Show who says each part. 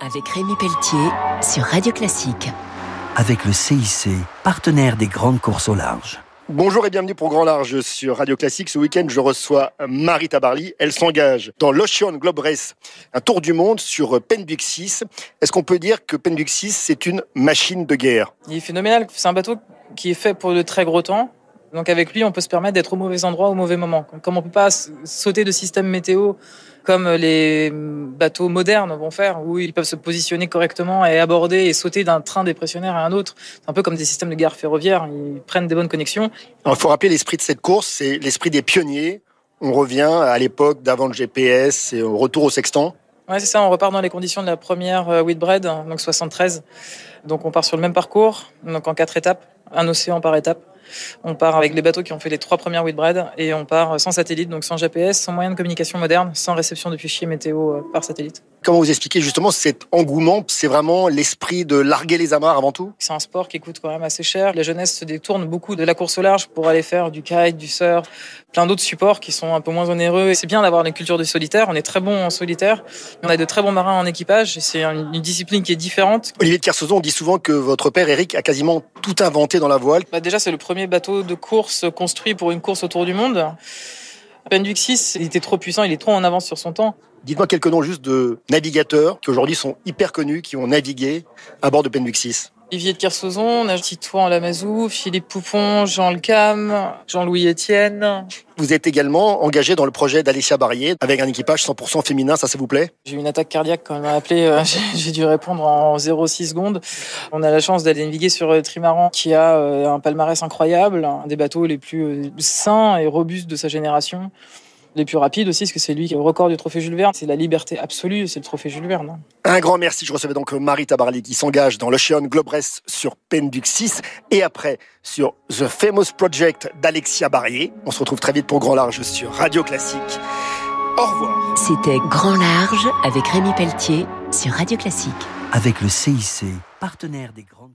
Speaker 1: avec Rémi Pelletier sur Radio Classique.
Speaker 2: Avec le CIC, partenaire des grandes courses au large.
Speaker 3: Bonjour et bienvenue pour Grand Large sur Radio Classique. Ce week-end, je reçois Marie Tabarly. Elle s'engage dans l'Ocean Globe Race, un tour du monde sur Penduxis. Est-ce qu'on peut dire que Penduxis, c'est une machine de guerre?
Speaker 4: Il est phénoménal. C'est un bateau qui est fait pour de très gros temps. Donc avec lui, on peut se permettre d'être au mauvais endroit au mauvais moment. Comme on peut pas sauter de système météo comme les bateaux modernes vont faire, où ils peuvent se positionner correctement et aborder et sauter d'un train dépressionnaire à un autre. C'est un peu comme des systèmes de gare ferroviaire, ils prennent des bonnes connexions.
Speaker 3: il faut rappeler l'esprit de cette course, c'est l'esprit des pionniers. On revient à l'époque d'avant le GPS et au retour au sextant.
Speaker 4: Ouais, c'est ça, on repart dans les conditions de la première euh, Whitbread, donc 73. Donc on part sur le même parcours, donc en quatre étapes, un océan par étape. On part avec les bateaux qui ont fait les trois premières Whitbread et on part sans satellite, donc sans GPS, sans moyen de communication moderne, sans réception de fichiers météo euh, par satellite.
Speaker 3: Comment vous expliquez justement cet engouement? C'est vraiment l'esprit de larguer les amarres avant tout?
Speaker 4: C'est un sport qui coûte quand même assez cher. La jeunesse se détourne beaucoup de la course au large pour aller faire du kite, du surf, plein d'autres supports qui sont un peu moins onéreux. Et c'est bien d'avoir une culture du solitaire. On est très bon en solitaire. On a de très bons marins en équipage. C'est une discipline qui est différente.
Speaker 3: Olivier de Kersauzon, on dit souvent que votre père Eric a quasiment tout inventé dans la voile.
Speaker 4: Bah déjà, c'est le premier bateau de course construit pour une course autour du monde. Penduxis, il était trop puissant, il est trop en avance sur son temps.
Speaker 3: Dites-moi quelques noms juste de navigateurs qui aujourd'hui sont hyper connus, qui ont navigué à bord de Penduxis.
Speaker 4: Olivier de Kersauzon, Titouan Lamazou, Philippe Poupon, Jean Lecam, Jean-Louis Etienne.
Speaker 3: Vous êtes également engagé dans le projet d'Alessia Barrier avec un équipage 100% féminin, ça, ça vous plaît?
Speaker 4: J'ai eu une attaque cardiaque quand elle m'a appelé, euh, j'ai dû répondre en 0,6 secondes. On a la chance d'aller naviguer sur euh, Trimaran qui a euh, un palmarès incroyable, un des bateaux les plus sains et robustes de sa génération les plus rapides aussi, parce que c'est lui qui est au record du trophée Jules Verne. C'est la liberté absolue, c'est le trophée Jules Verne. Hein.
Speaker 3: Un grand merci. Je recevais donc Marie Tabarly qui s'engage dans l'Ocean Globe Race sur Penduxis et après sur The Famous Project d'Alexia Barrier. On se retrouve très vite pour Grand Large sur Radio Classique. Au revoir.
Speaker 1: C'était Grand Large avec Rémi Pelletier sur Radio Classique.
Speaker 2: Avec le CIC, partenaire des grandes